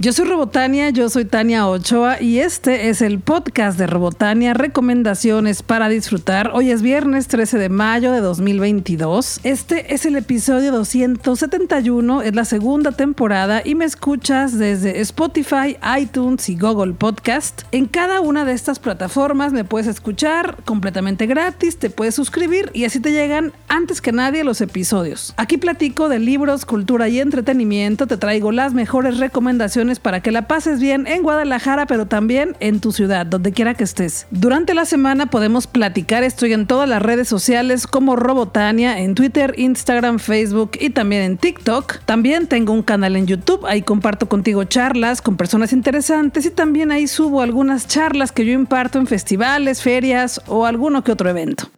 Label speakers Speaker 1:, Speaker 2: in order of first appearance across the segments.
Speaker 1: Yo soy Robotania, yo soy Tania Ochoa y este es el podcast de Robotania, recomendaciones para disfrutar. Hoy es viernes 13 de mayo de 2022. Este es el episodio 271, es la segunda temporada y me escuchas desde Spotify, iTunes y Google Podcast. En cada una de estas plataformas me puedes escuchar completamente gratis, te puedes suscribir y así te llegan antes que nadie los episodios. Aquí platico de libros, cultura y entretenimiento, te traigo las mejores recomendaciones para que la pases bien en Guadalajara, pero también en tu ciudad, donde quiera que estés. Durante la semana podemos platicar, estoy en todas las redes sociales como Robotania, en Twitter, Instagram, Facebook y también en TikTok. También tengo un canal en YouTube, ahí comparto contigo charlas con personas interesantes y también ahí subo algunas charlas que yo imparto en festivales, ferias o alguno que otro evento.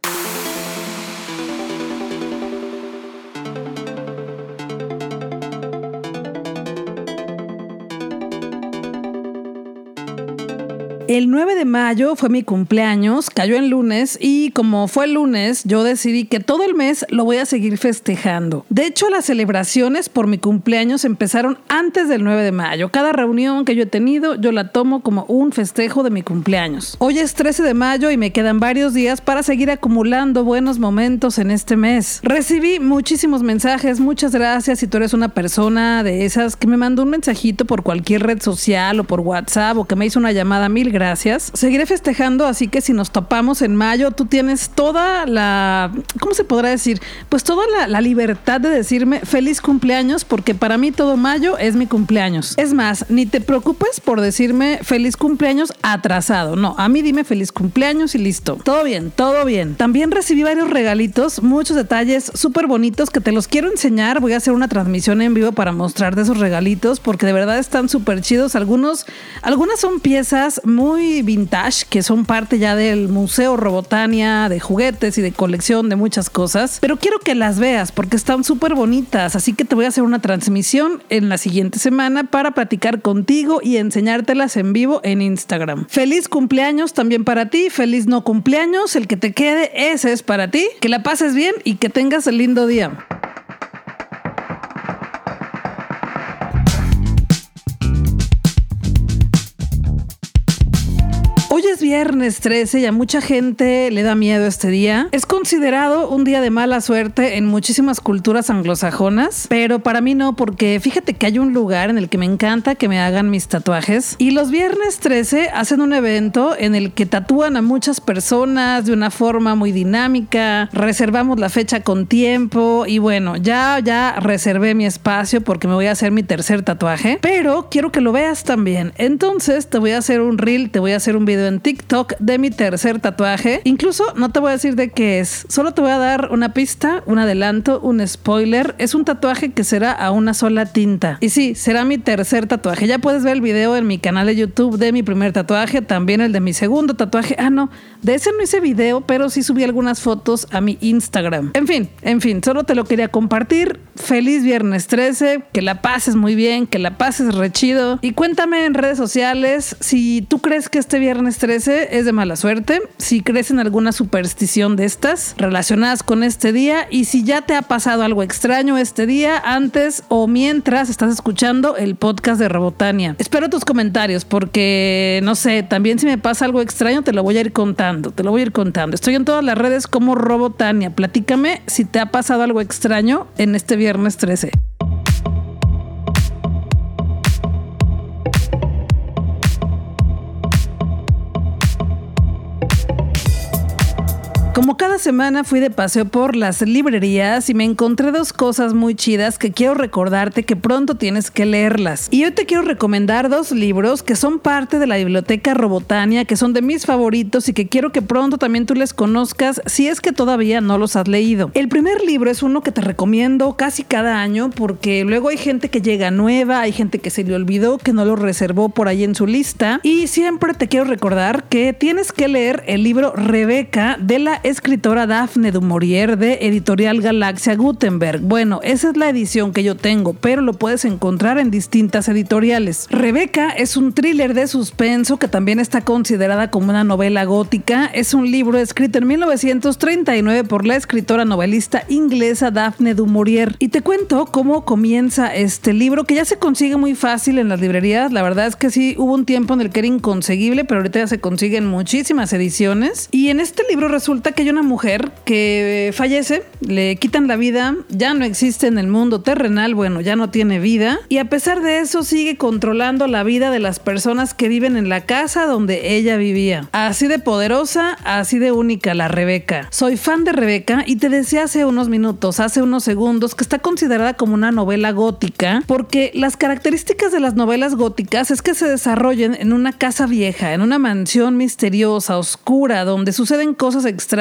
Speaker 1: El 9 de mayo fue mi cumpleaños, cayó en lunes y como fue lunes, yo decidí que todo el mes lo voy a seguir festejando. De hecho, las celebraciones por mi cumpleaños empezaron antes del 9 de mayo. Cada reunión que yo he tenido, yo la tomo como un festejo de mi cumpleaños. Hoy es 13 de mayo y me quedan varios días para seguir acumulando buenos momentos en este mes. Recibí muchísimos mensajes, muchas gracias si tú eres una persona de esas que me mandó un mensajito por cualquier red social o por WhatsApp o que me hizo una llamada mil gracias gracias. Seguiré festejando, así que si nos topamos en mayo, tú tienes toda la, ¿cómo se podrá decir? Pues toda la, libertad de decirme feliz cumpleaños, porque para mí todo mayo es mi cumpleaños. Es más, ni te preocupes por decirme feliz cumpleaños atrasado. No, a mí dime feliz cumpleaños y listo. Todo bien, todo bien. También recibí varios regalitos, muchos detalles súper bonitos que te los quiero enseñar. Voy a hacer una transmisión en vivo para mostrar de esos regalitos, porque de verdad están súper chidos. Algunos, algunas son piezas muy muy vintage, que son parte ya del Museo Robotania, de juguetes y de colección de muchas cosas. Pero quiero que las veas porque están súper bonitas, así que te voy a hacer una transmisión en la siguiente semana para platicar contigo y enseñártelas en vivo en Instagram. Feliz cumpleaños también para ti, feliz no cumpleaños, el que te quede, ese es para ti. Que la pases bien y que tengas el lindo día. Viernes 13 y a mucha gente le da miedo este día. Es considerado un día de mala suerte en muchísimas culturas anglosajonas, pero para mí no, porque fíjate que hay un lugar en el que me encanta que me hagan mis tatuajes. Y los viernes 13 hacen un evento en el que tatúan a muchas personas de una forma muy dinámica. Reservamos la fecha con tiempo y bueno, ya, ya reservé mi espacio porque me voy a hacer mi tercer tatuaje, pero quiero que lo veas también. Entonces te voy a hacer un reel, te voy a hacer un video en TikTok de mi tercer tatuaje. Incluso no te voy a decir de qué es, solo te voy a dar una pista, un adelanto, un spoiler. Es un tatuaje que será a una sola tinta. Y sí, será mi tercer tatuaje. Ya puedes ver el video en mi canal de YouTube de mi primer tatuaje, también el de mi segundo tatuaje. Ah, no, de ese no hice video, pero sí subí algunas fotos a mi Instagram. En fin, en fin, solo te lo quería compartir. Feliz viernes 13, que la pases muy bien, que la pases rechido. Y cuéntame en redes sociales si tú crees que este viernes 13 es de mala suerte, si crees en alguna superstición de estas relacionadas con este día y si ya te ha pasado algo extraño este día, antes o mientras estás escuchando el podcast de Robotania. Espero tus comentarios porque, no sé, también si me pasa algo extraño te lo voy a ir contando, te lo voy a ir contando. Estoy en todas las redes como Robotania. Platícame si te ha pasado algo extraño en este viernes 13. Como cada semana fui de paseo por las librerías y me encontré dos cosas muy chidas que quiero recordarte que pronto tienes que leerlas. Y hoy te quiero recomendar dos libros que son parte de la biblioteca Robotania, que son de mis favoritos y que quiero que pronto también tú les conozcas si es que todavía no los has leído. El primer libro es uno que te recomiendo casi cada año porque luego hay gente que llega nueva, hay gente que se le olvidó, que no lo reservó por ahí en su lista y siempre te quiero recordar que tienes que leer el libro Rebeca de la escritora Daphne du Maurier de Editorial Galaxia Gutenberg. Bueno, esa es la edición que yo tengo, pero lo puedes encontrar en distintas editoriales. Rebeca es un thriller de suspenso que también está considerada como una novela gótica. Es un libro escrito en 1939 por la escritora novelista inglesa Daphne du Maurier. Y te cuento cómo comienza este libro, que ya se consigue muy fácil en las librerías. La verdad es que sí, hubo un tiempo en el que era inconseguible, pero ahorita ya se consiguen muchísimas ediciones. Y en este libro resulta que hay una mujer que fallece, le quitan la vida, ya no existe en el mundo terrenal, bueno, ya no tiene vida. Y a pesar de eso sigue controlando la vida de las personas que viven en la casa donde ella vivía. Así de poderosa, así de única la Rebeca. Soy fan de Rebeca y te decía hace unos minutos, hace unos segundos, que está considerada como una novela gótica porque las características de las novelas góticas es que se desarrollen en una casa vieja, en una mansión misteriosa, oscura, donde suceden cosas extrañas.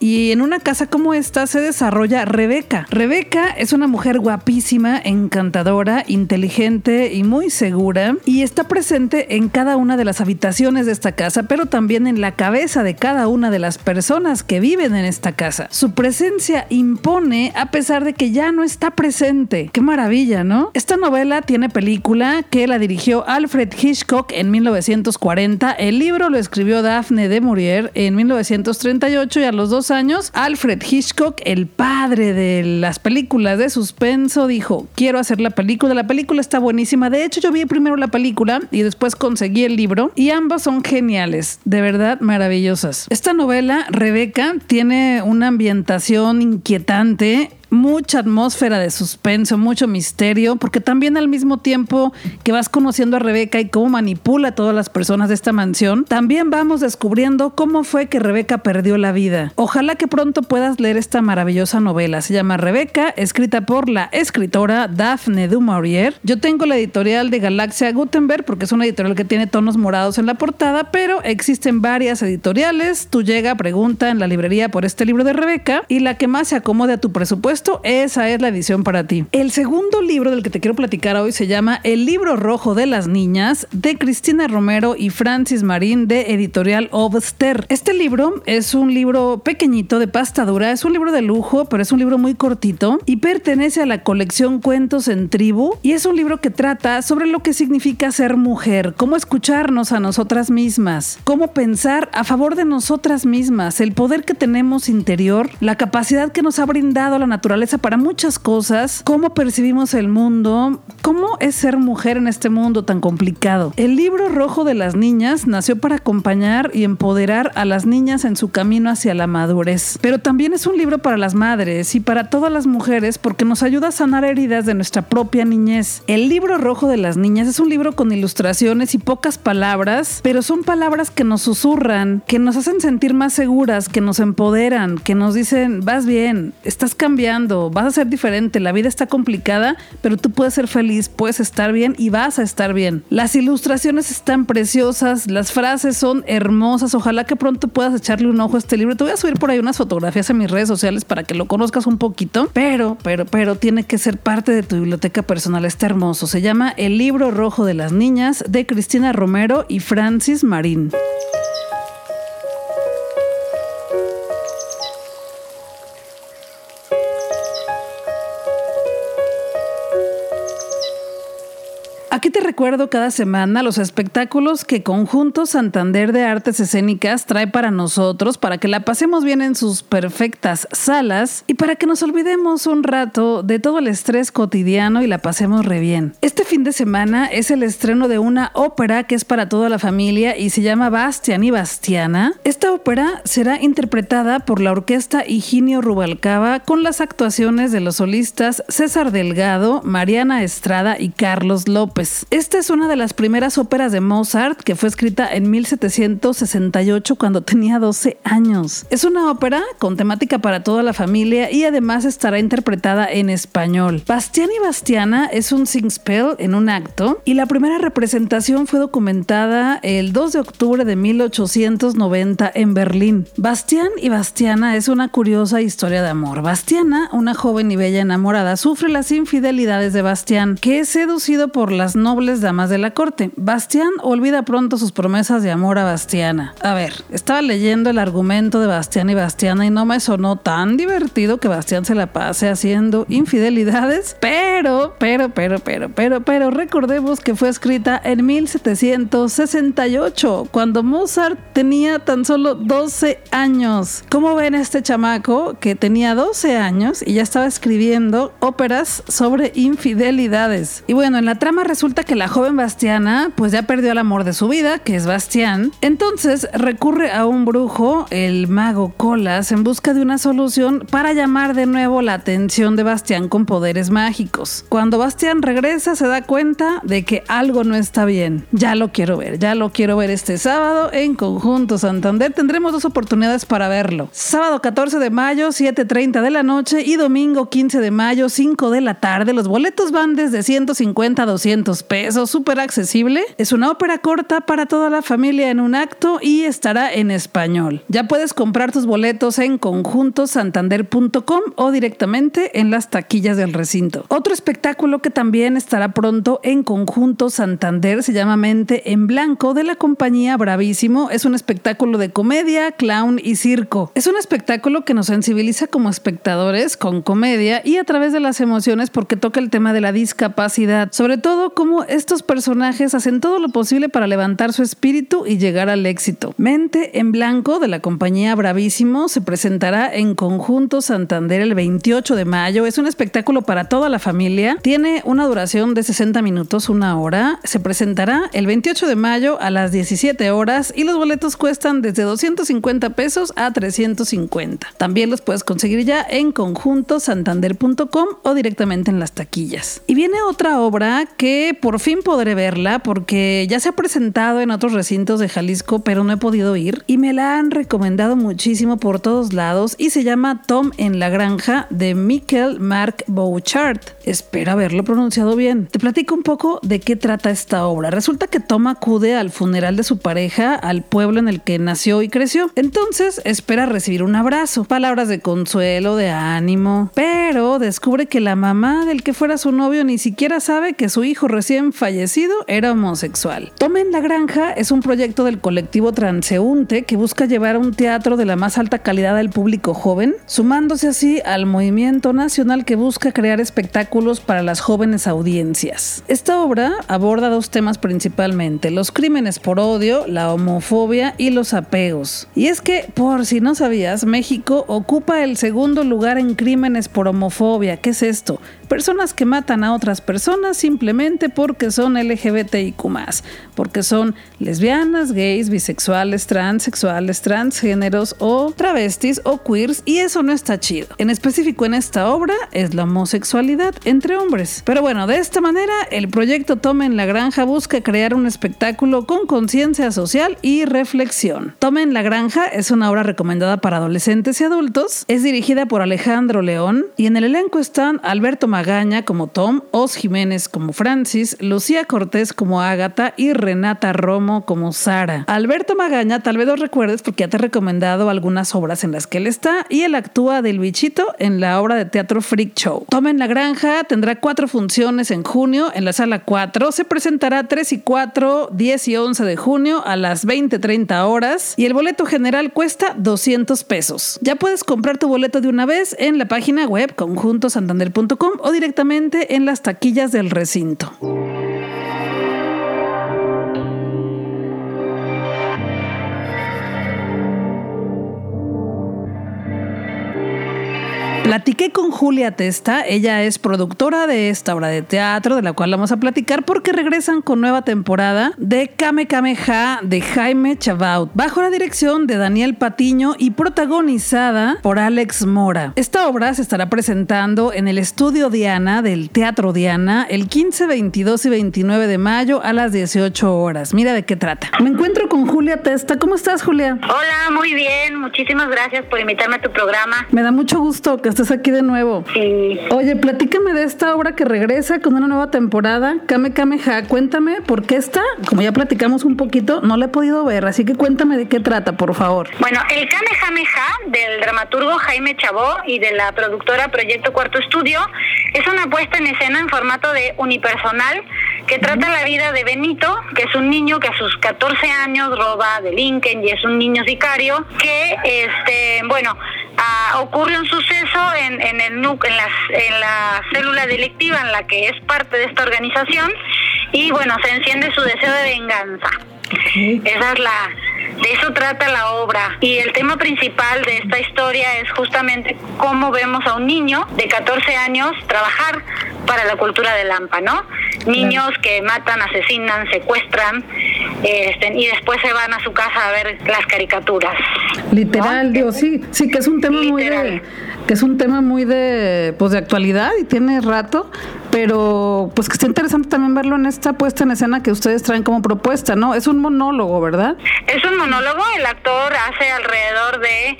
Speaker 1: Y en una casa como esta se desarrolla Rebeca. Rebeca es una mujer guapísima, encantadora, inteligente y muy segura y está presente en cada una de las habitaciones de esta casa, pero también en la cabeza de cada una de las personas que viven en esta casa. Su presencia impone a pesar de que ya no está presente. Qué maravilla, ¿no? Esta novela tiene película que la dirigió Alfred Hitchcock en 1940. El libro lo escribió Daphne de Maurier en 1938 y a los dos años Alfred Hitchcock, el padre de las películas de suspenso, dijo, quiero hacer la película. La película está buenísima. De hecho, yo vi primero la película y después conseguí el libro y ambas son geniales, de verdad maravillosas. Esta novela, Rebeca, tiene una ambientación inquietante mucha atmósfera de suspenso, mucho misterio, porque también al mismo tiempo que vas conociendo a Rebeca y cómo manipula a todas las personas de esta mansión, también vamos descubriendo cómo fue que Rebeca perdió la vida. Ojalá que pronto puedas leer esta maravillosa novela. Se llama Rebeca, escrita por la escritora Daphne du Maurier. Yo tengo la editorial de Galaxia Gutenberg porque es una editorial que tiene tonos morados en la portada, pero existen varias editoriales. Tú llega, pregunta en la librería por este libro de Rebeca y la que más se acomode a tu presupuesto esa es la edición para ti. El segundo libro del que te quiero platicar hoy se llama El libro rojo de las niñas de Cristina Romero y Francis Marín de Editorial Obster. Este libro es un libro pequeñito de pasta dura, es un libro de lujo, pero es un libro muy cortito y pertenece a la colección Cuentos en Tribu y es un libro que trata sobre lo que significa ser mujer, cómo escucharnos a nosotras mismas, cómo pensar a favor de nosotras mismas, el poder que tenemos interior, la capacidad que nos ha brindado la naturaleza para muchas cosas, cómo percibimos el mundo, cómo es ser mujer en este mundo tan complicado. El libro rojo de las niñas nació para acompañar y empoderar a las niñas en su camino hacia la madurez, pero también es un libro para las madres y para todas las mujeres porque nos ayuda a sanar heridas de nuestra propia niñez. El libro rojo de las niñas es un libro con ilustraciones y pocas palabras, pero son palabras que nos susurran, que nos hacen sentir más seguras, que nos empoderan, que nos dicen, vas bien, estás cambiando vas a ser diferente, la vida está complicada, pero tú puedes ser feliz, puedes estar bien y vas a estar bien. Las ilustraciones están preciosas, las frases son hermosas, ojalá que pronto puedas echarle un ojo a este libro. Te voy a subir por ahí unas fotografías en mis redes sociales para que lo conozcas un poquito, pero, pero, pero tiene que ser parte de tu biblioteca personal, está hermoso. Se llama El libro rojo de las niñas de Cristina Romero y Francis Marín. Aquí te recuerdo cada semana los espectáculos que Conjunto Santander de Artes Escénicas trae para nosotros, para que la pasemos bien en sus perfectas salas y para que nos olvidemos un rato de todo el estrés cotidiano y la pasemos re bien. Este fin de semana es el estreno de una ópera que es para toda la familia y se llama Bastian y Bastiana. Esta ópera será interpretada por la orquesta Higinio Rubalcaba con las actuaciones de los solistas César Delgado, Mariana Estrada y Carlos López. Esta es una de las primeras óperas de Mozart que fue escrita en 1768 cuando tenía 12 años. Es una ópera con temática para toda la familia y además estará interpretada en español. Bastián y Bastiana es un singspell en un acto y la primera representación fue documentada el 2 de octubre de 1890 en Berlín. Bastián y Bastiana es una curiosa historia de amor. Bastiana, una joven y bella enamorada, sufre las infidelidades de Bastián, que es seducido por las nobles damas de la corte. Bastián olvida pronto sus promesas de amor a Bastiana. A ver, estaba leyendo el argumento de Bastián y Bastiana y no me sonó tan divertido que Bastián se la pase haciendo infidelidades, pero, pero, pero, pero, pero, pero recordemos que fue escrita en 1768, cuando Mozart tenía tan solo 12 años. ¿Cómo ven este chamaco que tenía 12 años y ya estaba escribiendo óperas sobre infidelidades? Y bueno, en la trama resulta que la joven Bastiana pues ya perdió el amor de su vida, que es Bastián. Entonces recurre a un brujo, el mago Colas, en busca de una solución para llamar de nuevo la atención de Bastián con poderes mágicos. Cuando Bastián regresa se da cuenta de que algo no está bien. Ya lo quiero ver, ya lo quiero ver este sábado en Conjunto Santander. Tendremos dos oportunidades para verlo. Sábado 14 de mayo, 7.30 de la noche y domingo 15 de mayo, 5 de la tarde. Los boletos van desde 150 a 200 pesos, súper accesible. Es una ópera corta para toda la familia en un acto y estará en español. Ya puedes comprar tus boletos en conjuntosantander.com o directamente en las taquillas del recinto. Otro espectáculo que también estará pronto en Conjunto Santander se llama Mente en Blanco de la compañía Bravísimo. Es un espectáculo de comedia, clown y circo. Es un espectáculo que nos sensibiliza como espectadores con comedia y a través de las emociones porque toca el tema de la discapacidad, sobre todo cómo estos personajes hacen todo lo posible para levantar su espíritu y llegar al éxito. Mente en Blanco de la compañía Bravísimo se presentará en Conjunto Santander el 28 de mayo. Es un espectáculo para toda la familia. Tiene una duración de 60 minutos, una hora. Se presentará el 28 de mayo a las 17 horas y los boletos cuestan desde 250 pesos a 350. También los puedes conseguir ya en conjuntosantander.com o directamente en las taquillas. Y viene otra obra que por fin podré verla porque ya se ha presentado en otros recintos de Jalisco, pero no he podido ir y me la han recomendado muchísimo por todos lados y se llama Tom en la granja de Michael Mark Bouchard. Espero haberlo pronunciado bien. Te platico un poco de qué trata esta obra. Resulta que Tom acude al funeral de su pareja al pueblo en el que nació y creció. Entonces espera recibir un abrazo, palabras de consuelo, de ánimo, pero descubre que la mamá del que fuera su novio ni siquiera sabe que su hijo recién fallecido era homosexual. Tom en la granja es un proyecto del colectivo Transeúnte que busca llevar un teatro de la más alta calidad al público joven, sumándose así al movimiento nacional que busca crear espectáculos para las jóvenes audiencias. Esta obra aborda dos temas principalmente, los crímenes por odio, la homofobia y los apegos. Y es que, por si no sabías, México ocupa el segundo lugar en crímenes por homofobia. ¿Qué es esto? Personas que matan a otras personas simplemente porque son LGBTIQ, porque son lesbianas, gays, bisexuales, transexuales, transgéneros o travestis o queers y eso no está chido. En específico en esta obra es la homosexualidad entre hombres. Pero bueno, de esta manera el proyecto Toma en la Granja busca crear un espectáculo con conciencia social y reflexión. Toma en la Granja es una obra recomendada para adolescentes y adultos. Es dirigida por Alejandro León y en el elenco están Alberto Magaña como Tom, Os Jiménez como Francis, Lucía Cortés como Ágata y Renata Romo como Sara. Alberto Magaña tal vez lo recuerdes porque ya te he recomendado algunas obras en las que él está y él actúa del bichito en la obra de teatro Freak Show. Toma en la Granja tendrá cuatro funciones en junio en la sala 4. Se presentará 3 y 4, 10 y 11 de junio a las 20-30 horas y el boleto general cuesta 200 pesos. Ya puedes comprar tu boleto de una vez en la página web conjuntosantander.com o directamente en las taquillas del recinto. Thank you. Platiqué con Julia Testa, ella es productora de esta obra de teatro, de la cual vamos a platicar porque regresan con nueva temporada de Kame Kameha de Jaime Chabaut, bajo la dirección de Daniel Patiño y protagonizada por Alex Mora. Esta obra se estará presentando en el estudio Diana del Teatro Diana el 15, 22 y 29 de mayo a las 18 horas. Mira de qué trata. Me encuentro con Julia Testa. ¿Cómo estás, Julia?
Speaker 2: Hola, muy bien. Muchísimas gracias por invitarme a tu programa.
Speaker 1: Me da mucho gusto que estás aquí de nuevo.
Speaker 2: Sí.
Speaker 1: Oye, platícame de esta obra que regresa con una nueva temporada, Kame Kameha. Cuéntame por qué está, como ya platicamos un poquito, no la he podido ver, así que cuéntame de qué trata, por favor.
Speaker 2: Bueno, el Kamehameha del dramaturgo Jaime Chabó y de la productora Proyecto Cuarto Estudio es una puesta en escena en formato de unipersonal que trata la vida de Benito, que es un niño que a sus 14 años roba de Lincoln y es un niño sicario, que, este, bueno, ah, ocurre un suceso en, en el en, las, en la célula delictiva en la que es parte de esta organización y bueno, se enciende su deseo de venganza. Esa es la, de eso trata la obra. Y el tema principal de esta historia es justamente cómo vemos a un niño de 14 años trabajar para la cultura de Lampa, ¿no? Niños que matan, asesinan, secuestran este, y después se van a su casa a ver las caricaturas.
Speaker 1: Literal, digo, sí, sí que es un tema muy de que es un tema muy de pues de actualidad y tiene rato, pero pues que está interesante también verlo en esta puesta en escena que ustedes traen como propuesta, ¿no? Es un monólogo, ¿verdad?
Speaker 2: Es un monólogo, el actor hace alrededor de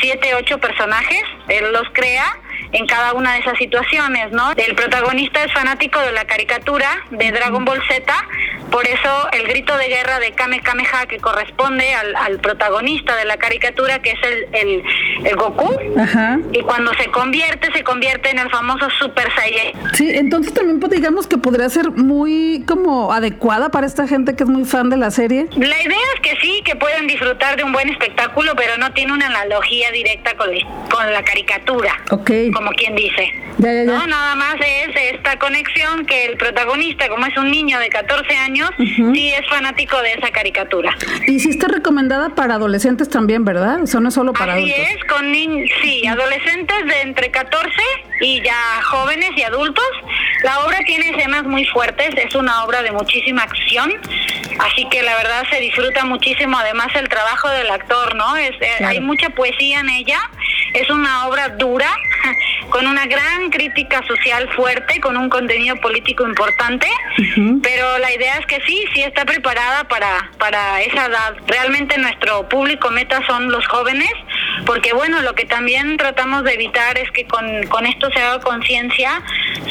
Speaker 2: siete, ocho personajes, él los crea en cada una de esas situaciones, ¿no? El protagonista es fanático de la caricatura de Dragon Ball Z, por eso el grito de guerra de Kame Kameha que corresponde al, protagonista de la caricatura, que es el, el, Goku, y cuando se convierte, se convierte en el famoso Super Saiyan.
Speaker 1: Sí, entonces también pues, digamos que podría ser muy como adecuada para esta gente que es muy fan de la serie.
Speaker 2: La idea es que sí, que pueden disfrutar de un buen espectáculo, pero no tiene una analogía directa con, con la caricatura.
Speaker 1: Ok
Speaker 2: como quien dice. No, nada más es esta conexión que el protagonista, como es un niño de 14 años, sí es fanático de esa caricatura.
Speaker 1: Y sí está recomendada para adolescentes también, ¿verdad? Eso no es solo para
Speaker 2: Así
Speaker 1: adultos.
Speaker 2: es, con sí, adolescentes de entre 14 y ya jóvenes y adultos. La obra tiene escenas muy fuertes, es una obra de muchísima acción, así que la verdad se disfruta muchísimo, además el trabajo del actor, ¿no? Es, eh, Hay mucha poesía en ella, es una obra dura, con una gran crítica social fuerte, con un contenido político importante, pero la idea es que sí, sí está preparada para, para esa edad. Realmente nuestro público meta son los jóvenes, porque bueno, lo que también tratamos de evitar es que con, con esto se haga conciencia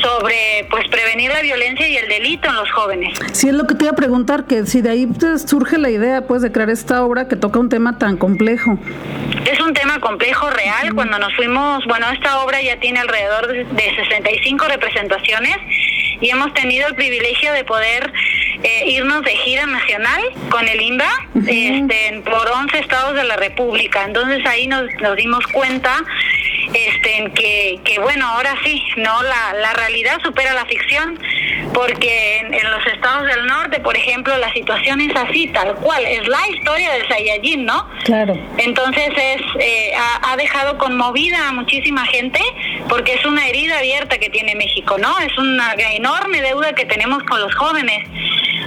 Speaker 2: sobre pues prevenir la violencia y el delito en los jóvenes.
Speaker 1: Sí, es lo que te iba a preguntar, que si de ahí surge la idea pues de crear esta obra que toca un tema tan complejo.
Speaker 2: Es un tema complejo, real. Cuando nos fuimos, bueno, esta obra ya tiene alrededor de 65 representaciones y hemos tenido el privilegio de poder eh, irnos de gira nacional con el INBA este, por 11 estados de la República. Entonces ahí nos, nos dimos cuenta este, que, que bueno, ahora sí, no la, la realidad supera la ficción, porque en, los estados del norte, por ejemplo, la situación es así, tal cual, es la historia del Saiyajin, ¿no?
Speaker 1: Claro.
Speaker 2: Entonces es eh, ha, ha, dejado conmovida a muchísima gente, porque es una herida abierta que tiene México, ¿no? Es una enorme deuda que tenemos con los jóvenes.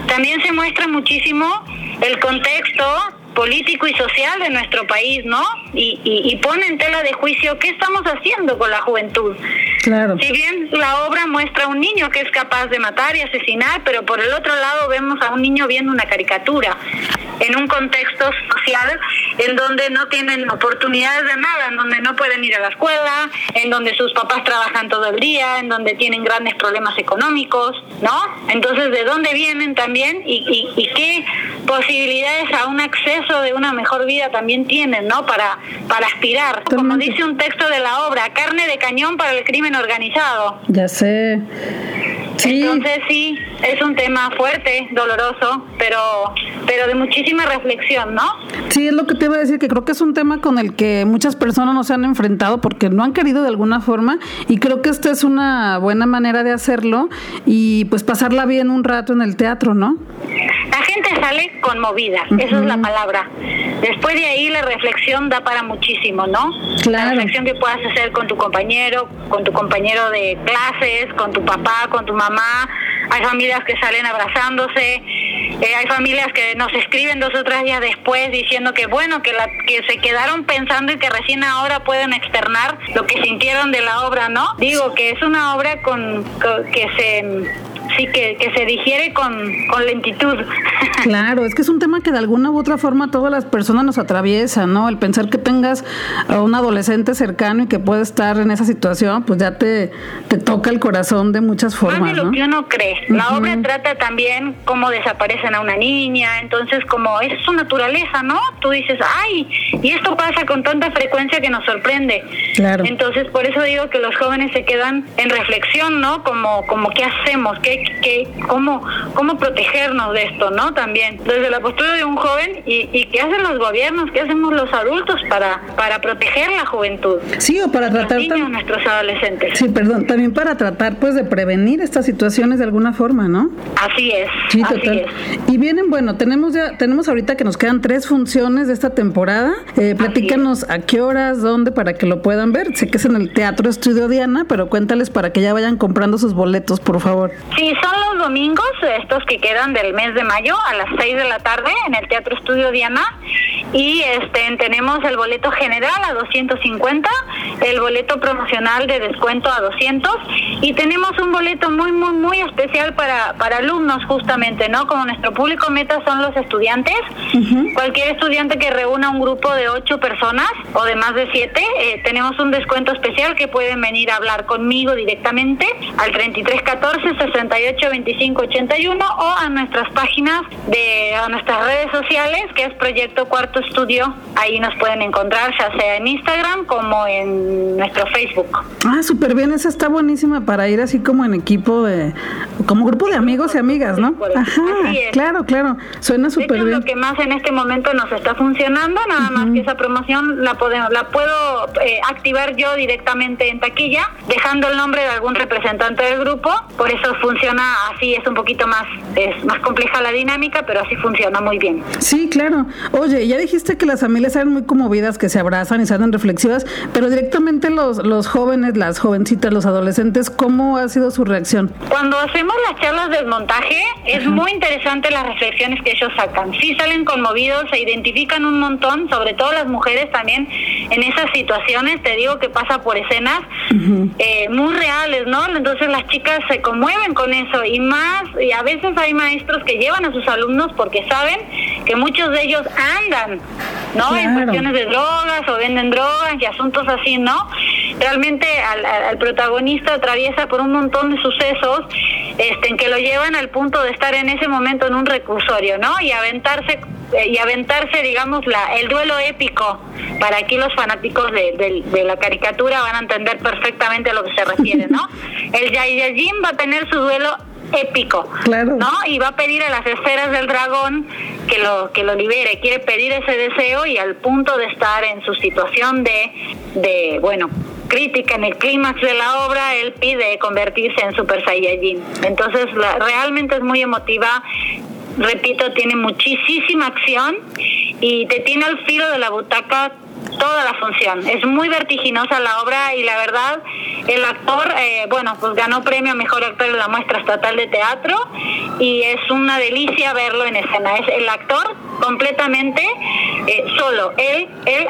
Speaker 2: También se muestra muchísimo el contexto político y social de nuestro país, ¿no? Y, y, pone en tela de juicio qué estamos haciendo con la juventud.
Speaker 1: Claro.
Speaker 2: Si bien la obra muestra a un niño que es capaz de matar y asesinar, pero por el otro lado vemos a un niño viendo una caricatura en un contexto social en donde no tienen oportunidades de nada, en donde no pueden ir a la escuela, en donde sus papás trabajan todo el día, en donde tienen grandes problemas económicos, ¿no? Entonces, ¿de dónde vienen también y, y, y qué posibilidades a un acceso de una mejor vida también tienen, ¿no? Para, para aspirar. Como dice un texto de la obra, carne de cañón para el crimen organizado.
Speaker 1: Ya sé.
Speaker 2: Entonces sí, es un tema fuerte, doloroso, pero, pero de muchísima reflexión, ¿no?
Speaker 1: Sí, es lo que te iba a decir, que creo que es un tema con el que muchas personas no se han enfrentado porque no han querido de alguna forma y creo que esta es una buena manera de hacerlo y pues pasarla bien un rato en el teatro, ¿no?
Speaker 2: La gente sale conmovida, esa es la palabra. Después de ahí la reflexión da para muchísimo, ¿no? La reflexión que puedas hacer con tu compañero, con tu compañero de clases, con tu papá, con tu mamá. Hay familias que salen abrazándose, eh, hay familias que nos escriben dos o tres días después diciendo que bueno, que, la, que se quedaron pensando y que recién ahora pueden externar lo que sintieron de la obra, ¿no? Digo que es una obra con que se sí, que, que se digiere con, con lentitud.
Speaker 1: Claro, es que es un tema que de alguna u otra forma todas las personas nos atraviesan, ¿no? El pensar que tengas a un adolescente cercano y que puede estar en esa situación, pues ya te, te toca el corazón de muchas formas. Más
Speaker 2: de lo que uno cree. La obra trata también cómo desaparecen a una niña, entonces como es su naturaleza, ¿no? Tú dices, ay, y esto pasa con tanta frecuencia que nos sorprende.
Speaker 1: Claro.
Speaker 2: Entonces por eso digo que los jóvenes se quedan en reflexión, ¿no? Como, como qué hacemos, qué, que, cómo, cómo protegernos de esto, ¿no? También, desde la postura de un joven y, y qué hacen los gobiernos, qué hacemos los adultos para, para proteger la juventud.
Speaker 1: Sí, o para tratar...
Speaker 2: Niños, nuestros adolescentes.
Speaker 1: Sí, perdón, también para tratar pues de prevenir estas situaciones de alguna forma, ¿no?
Speaker 2: Así es.
Speaker 1: Sí, total. Y vienen, bueno, tenemos ya, tenemos ahorita que nos quedan tres funciones de esta temporada. Eh, platícanos a qué horas, dónde, para que lo puedan ver. Sé que es en el Teatro Estudio Diana, pero cuéntales para que ya vayan comprando sus boletos, por favor.
Speaker 2: Sí, son los domingos, estos que quedan del mes de mayo, a las 6 de la tarde, en el Teatro Estudio Diana. Y este tenemos el boleto general a 250, el boleto promocional de descuento a 200 y tenemos un boleto muy, muy, muy especial para, para alumnos justamente, ¿no? Como nuestro público meta son los estudiantes, cualquier estudiante que reúna un grupo de ocho personas o de más de siete, eh, tenemos un descuento especial que pueden venir a hablar conmigo directamente al 3314 68 25 81 o a nuestras páginas de a nuestras redes sociales que es Proyecto Cuarto Estudio. Ahí nos pueden encontrar ya sea en Instagram como en nuestro Facebook.
Speaker 1: Ah, súper bien, esa está buenísima para ir así como en equipo de como grupo de amigos y amigas, ¿no? Ajá, claro, claro. Suena súper bien.
Speaker 2: lo que más en este momento nos está funcionando, nada más que esa promoción la podemos la puedo eh, activar yo directamente en taquilla, dejando el nombre de algún representante del grupo, por eso funciona así, es un poquito más es más compleja la dinámica, pero así funciona muy bien.
Speaker 1: Sí, claro. Oye, ya dijiste que las familias eran muy conmovidas, que se abrazan y se hacen reflexivas, pero directamente los los jóvenes, las jovencitas, los adolescentes, ¿cómo ha sido su reacción?
Speaker 2: Cuando hacemos las charlas del montaje, es muy interesante las reflexiones que ellos sacan. Sí salen conmovidos, se identifican un montón, sobre todo las mujeres también en esas situaciones, te digo que pasa por escenas eh, muy reales, ¿no? Entonces las chicas se conmueven con eso y más, y a veces hay maestros que llevan a sus alumnos porque saben que muchos de ellos andan, ¿no? En cuestiones de drogas o venden drogas y asuntos así, ¿no? Realmente al, protagonista atraviesa por un montón de sucesos este, en que lo llevan al punto de estar en ese momento en un recursorio, ¿no? Y aventarse eh, y aventarse, digamos, la, el duelo épico. Para aquí los fanáticos de, de, la caricatura van a entender perfectamente a lo que se refiere, ¿no? El Yaiyajin va a tener su duelo épico,
Speaker 1: claro.
Speaker 2: ¿no? Y va a pedir a las esferas del dragón que lo que lo libere, quiere pedir ese deseo y al punto de estar en su situación de, de bueno, crítica en el clímax de la obra, él pide convertirse en Super Saiyajin. Entonces, realmente es muy emotiva. Repito, tiene muchísima acción y te tiene al filo de la butaca toda la función. Es muy vertiginosa la obra y la verdad, el actor, eh, bueno, pues ganó premio a mejor actor en la muestra estatal de teatro y es una delicia verlo en escena. Es el actor completamente eh, solo, él, él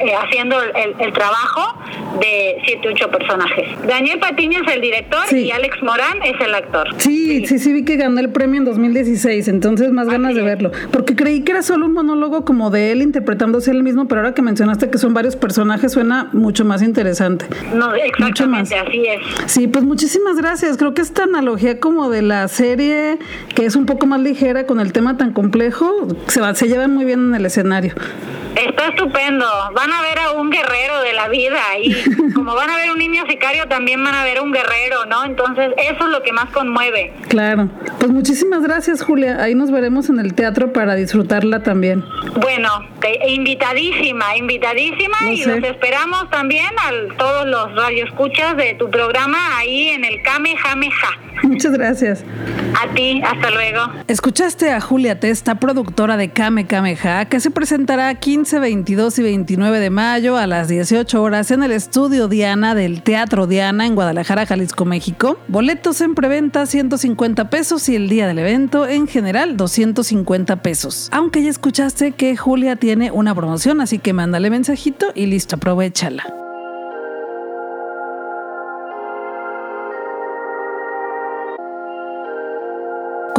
Speaker 2: eh, haciendo el, trabajo de siete, ocho personajes. Daniel Patiño es el director y Alex Morán es el actor.
Speaker 1: Sí, sí, sí, vi que ganó el premio en 2016, entonces más ganas de verlo, porque creí que era solo un monólogo como de él interpretándose él mismo, pero ahora que mencionaste que son varios personajes suena mucho más interesante.
Speaker 2: No, exactamente, así es.
Speaker 1: Sí, pues muchísimas gracias. Creo que esta analogía como de la serie que es un poco más ligera con el tema tan complejo se se, se llevan muy bien en el escenario.
Speaker 2: Está estupendo. Van a ver a un guerrero de la vida y como van a ver un niño sicario, también van a ver un guerrero, ¿no? Entonces, eso es lo que más conmueve.
Speaker 1: Claro. Pues muchísimas gracias, Julia. Ahí nos veremos en el teatro para disfrutarla también.
Speaker 2: Bueno, invitadísima, invitadísima y los esperamos también a todos los radioescuchas de tu programa ahí en el Kamehameha.
Speaker 1: Muchas gracias.
Speaker 2: A ti, hasta luego.
Speaker 1: Escuchaste a Julia Testa, productora de Kame Kameha, que se presentará 15, 22 y 29 de mayo a las 18 horas en el estudio Diana del Teatro Diana en Guadalajara, Jalisco, México. Boletos en preventa 150 pesos y el día del evento en general 250 pesos. Aunque ya escuchaste que Julia tiene una promoción, así que mándale mensajito y listo, aprovechala.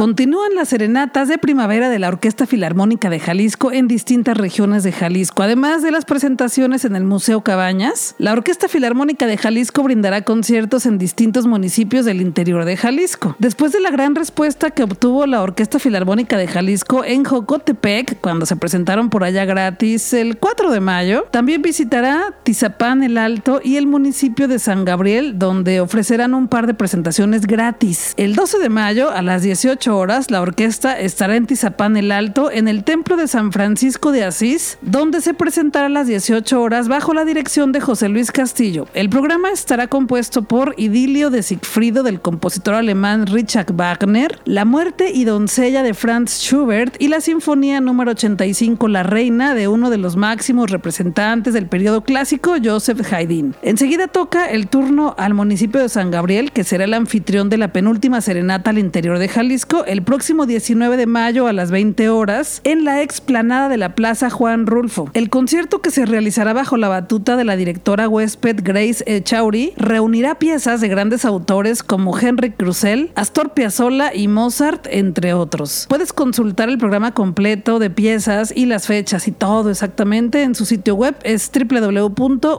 Speaker 1: Continúan las serenatas de primavera de la Orquesta Filarmónica de Jalisco en distintas regiones de Jalisco. Además de las presentaciones en el Museo Cabañas, la Orquesta Filarmónica de Jalisco brindará conciertos en distintos municipios del interior de Jalisco. Después de la gran respuesta que obtuvo la Orquesta Filarmónica de Jalisco en Jocotepec, cuando se presentaron por allá gratis el 4 de mayo, también visitará Tizapán el Alto y el municipio de San Gabriel, donde ofrecerán un par de presentaciones gratis. El 12 de mayo a las 18 horas, la orquesta estará en Tizapán el Alto, en el Templo de San Francisco de Asís, donde se presentará a las 18 horas bajo la dirección de José Luis Castillo. El programa estará compuesto por Idilio de Siegfriedo del compositor alemán Richard Wagner, La muerte y doncella de Franz Schubert y la Sinfonía número 85 La Reina de uno de los máximos representantes del periodo clásico, Joseph Haydn. Enseguida toca el turno al municipio de San Gabriel, que será el anfitrión de la penúltima serenata al interior de Jalisco el próximo 19 de mayo a las 20 horas en la explanada de la Plaza Juan Rulfo. El concierto que se realizará bajo la batuta de la directora huésped Grace Echauri reunirá piezas de grandes autores como Henry Cruzel, Astor Piazzolla y Mozart, entre otros. Puedes consultar el programa completo de piezas y las fechas y todo exactamente en su sitio web es www.ofj.com.mx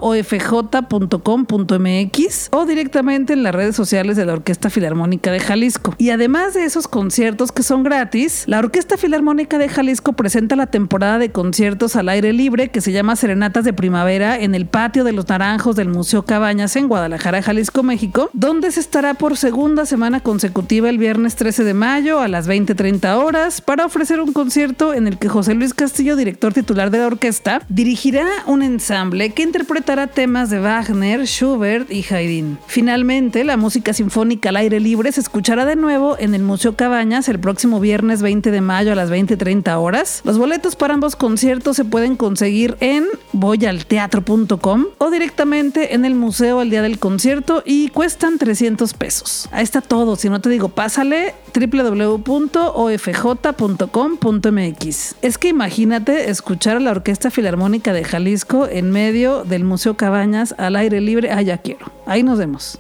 Speaker 1: o directamente en las redes sociales de la Orquesta Filarmónica de Jalisco. Y además de esos conciertos que son gratis, la Orquesta Filarmónica de Jalisco presenta la temporada de conciertos al aire libre que se llama Serenatas de Primavera en el patio de los Naranjos del Museo Cabañas en Guadalajara, Jalisco, México, donde se estará por segunda semana consecutiva el viernes 13 de mayo a las 20:30 horas para ofrecer un concierto en el que José Luis Castillo, director titular de la orquesta, dirigirá un ensamble que interpretará temas de Wagner, Schubert y Haydn. Finalmente, la música sinfónica al aire libre se escuchará de nuevo en el Museo Cabañas el próximo viernes 20 de mayo a las 20:30 horas. Los boletos para ambos conciertos se pueden conseguir en voyalteatro.com o directamente en el museo el día del concierto y cuestan 300 pesos. Ahí está todo, si no te digo, pásale www.ofj.com.mx. Es que imagínate escuchar a la Orquesta Filarmónica de Jalisco en medio del Museo Cabañas al aire libre. Ah, ya quiero. Ahí nos vemos.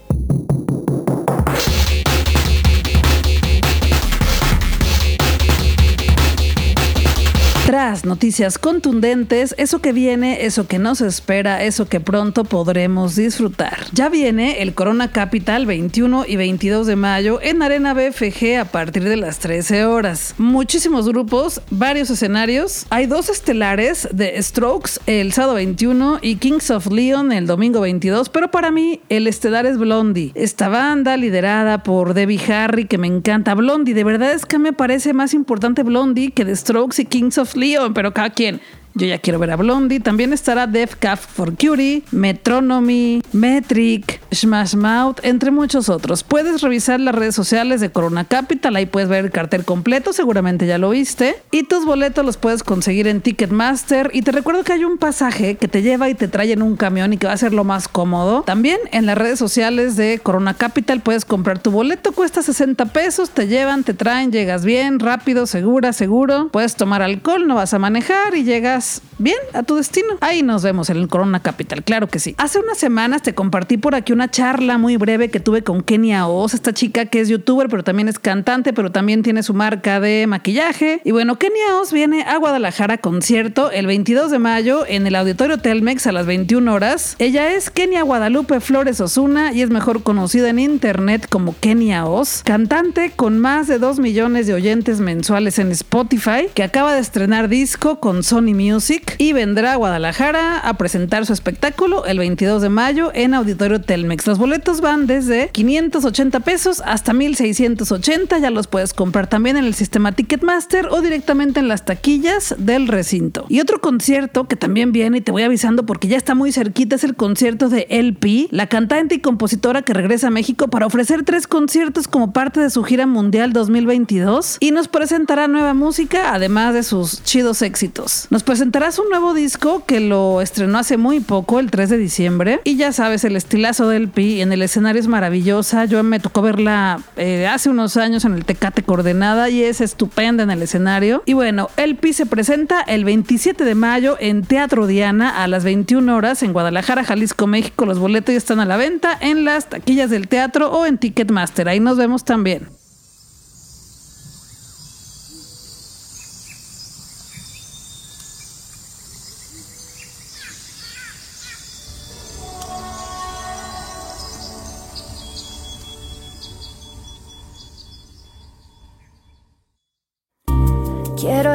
Speaker 1: Tras noticias contundentes, eso que viene, eso que nos espera, eso que pronto podremos disfrutar. Ya viene el Corona Capital 21 y 22 de mayo en Arena BFG a partir de las 13 horas. Muchísimos grupos, varios escenarios. Hay dos estelares de Strokes el sábado 21 y Kings of Leon el domingo 22, pero para mí el estelar es Blondie. Esta banda liderada por Debbie Harry que me encanta. Blondie, de verdad es que me parece más importante Blondie que The Strokes y Kings of Leon, pero cada quien. Yo ya quiero ver a Blondie. También estará Def Caf for Cutie, Metronomy, Metric, Smash Mouth, entre muchos otros. Puedes revisar las redes sociales de Corona Capital. Ahí puedes ver el cartel completo. Seguramente ya lo viste. Y tus boletos los puedes conseguir en Ticketmaster. Y te recuerdo que hay un pasaje que te lleva y te trae en un camión y que va a ser lo más cómodo. También en las redes sociales de Corona Capital puedes comprar tu boleto. Cuesta 60 pesos. Te llevan, te traen, llegas bien, rápido, segura, seguro. Puedes tomar alcohol, no vas a manejar y llegas bien a tu destino. Ahí nos vemos en el Corona Capital, claro que sí. Hace unas semanas te compartí por aquí una charla muy breve que tuve con Kenia Oz, esta chica que es youtuber, pero también es cantante, pero también tiene su marca de maquillaje. Y bueno, Kenia Oz viene a Guadalajara concierto el 22 de mayo en el Auditorio Telmex a las 21 horas. Ella es Kenia Guadalupe Flores Osuna y es mejor conocida en internet como Kenia Oz, cantante con más de 2 millones de oyentes mensuales en Spotify, que acaba de estrenar disco con Sony Music y vendrá a Guadalajara a presentar su espectáculo el 22 de mayo en Auditorio Telmex. Los boletos van desde 580 pesos hasta 1680. Ya los puedes comprar también en el sistema Ticketmaster o directamente en las taquillas del recinto. Y otro concierto que también viene y te voy avisando porque ya está muy cerquita es el concierto de LP, la cantante y compositora que regresa a México para ofrecer tres conciertos como parte de su gira mundial 2022 y nos presentará nueva música además de sus chidos éxitos. Nos presentarás un nuevo disco que lo estrenó hace muy poco, el 3 de diciembre. Y ya sabes, el estilazo del Pi en el escenario es maravillosa. Yo me tocó verla eh, hace unos años en el Tecate Coordenada y es estupenda en el escenario. Y bueno, el Pi se presenta el 27 de mayo en Teatro Diana a las 21 horas en Guadalajara, Jalisco, México. Los boletos ya están a la venta en las taquillas del teatro o en Ticketmaster. Ahí nos vemos también.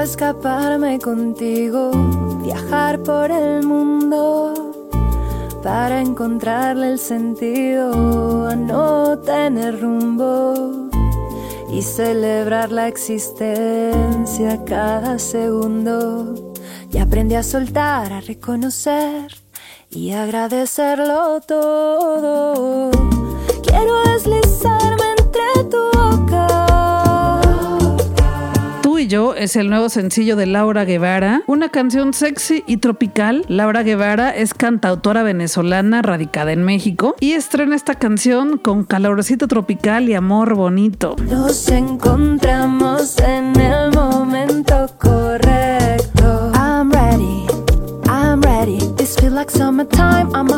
Speaker 3: Escaparme contigo, viajar por el mundo para encontrarle el sentido a no tener rumbo y celebrar la existencia cada segundo. Y aprendí a soltar, a reconocer y agradecerlo todo. Quiero deslizarme
Speaker 1: Yo es el nuevo sencillo de Laura Guevara, una canción sexy y tropical. Laura Guevara es cantautora venezolana radicada en México y estrena esta canción con calorcito tropical y amor bonito.
Speaker 3: Nos encontramos en el momento correcto. I'm ready, I'm ready. This feel like summertime. I'm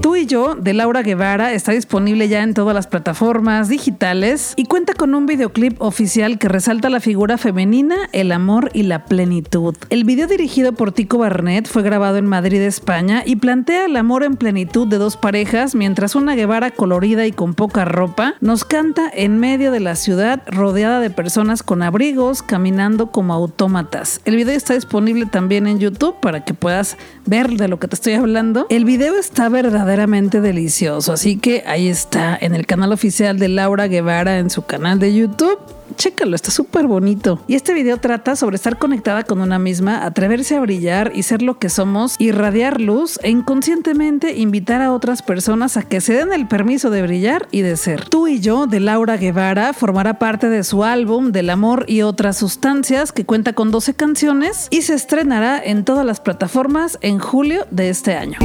Speaker 1: Tú y yo de Laura Guevara está disponible ya en todas las plataformas digitales y cuenta con un videoclip oficial que resalta la figura femenina, el amor y la plenitud. El video dirigido por Tico Barnett fue grabado en Madrid, España y plantea el amor en plenitud de dos parejas mientras una Guevara colorida y con poca ropa nos canta en medio de la ciudad rodeada de personas con abrigos caminando como autómatas. El video está disponible también en YouTube para que puedas ver de lo que te estoy hablando. El video está verdaderamente delicioso, así que ahí está en el canal oficial de Laura Guevara en su canal de YouTube. Chécalo, está súper bonito. Y este video trata sobre estar conectada con una misma, atreverse a brillar y ser lo que somos, irradiar luz e inconscientemente invitar a otras personas a que se den el permiso de brillar y de ser. Tú y yo, de Laura Guevara, formará parte de su álbum Del amor y otras sustancias, que cuenta con 12 canciones y se estrenará en todas las plataformas en julio de este año.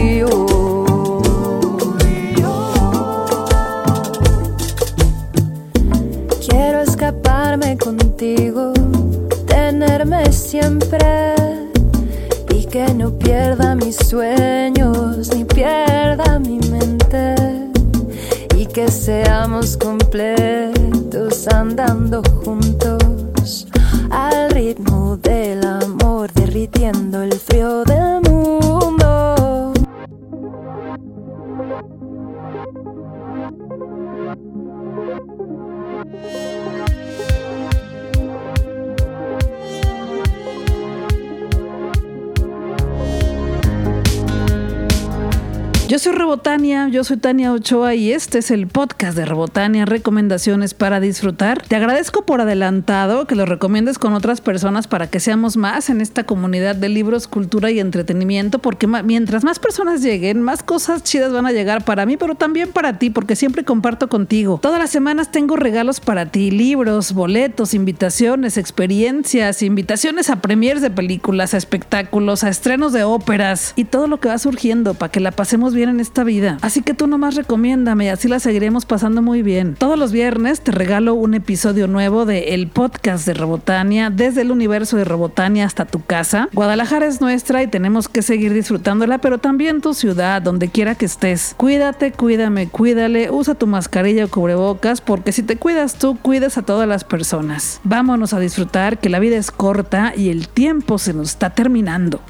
Speaker 3: Quiero escaparme contigo, tenerme siempre y que no pierda mis sueños ni pierda mi mente y que seamos completos andando juntos al ritmo del amor derritiendo el frío del
Speaker 1: Yo soy Rebotania, yo soy Tania Ochoa y este es el podcast de Rebotania, recomendaciones para disfrutar. Te agradezco por adelantado que lo recomiendes con otras personas para que seamos más en esta comunidad de libros, cultura y entretenimiento, porque mientras más personas lleguen, más cosas chidas van a llegar para mí, pero también para ti, porque siempre comparto contigo. Todas las semanas tengo regalos para ti, libros, boletos, invitaciones, experiencias, invitaciones a premiers de películas, a espectáculos, a estrenos de óperas y todo lo que va surgiendo para que la pasemos en esta vida. Así que tú nomás recomiéndame y así la seguiremos pasando muy bien. Todos los viernes te regalo un episodio nuevo de el podcast de Robotania, desde el universo de Robotania hasta tu casa. Guadalajara es nuestra y tenemos que seguir disfrutándola, pero también tu ciudad, donde quiera que estés. Cuídate, cuídame, cuídale, usa tu mascarilla o cubrebocas, porque si te cuidas tú, cuidas a todas las personas. Vámonos a disfrutar que la vida es corta y el tiempo se nos está terminando.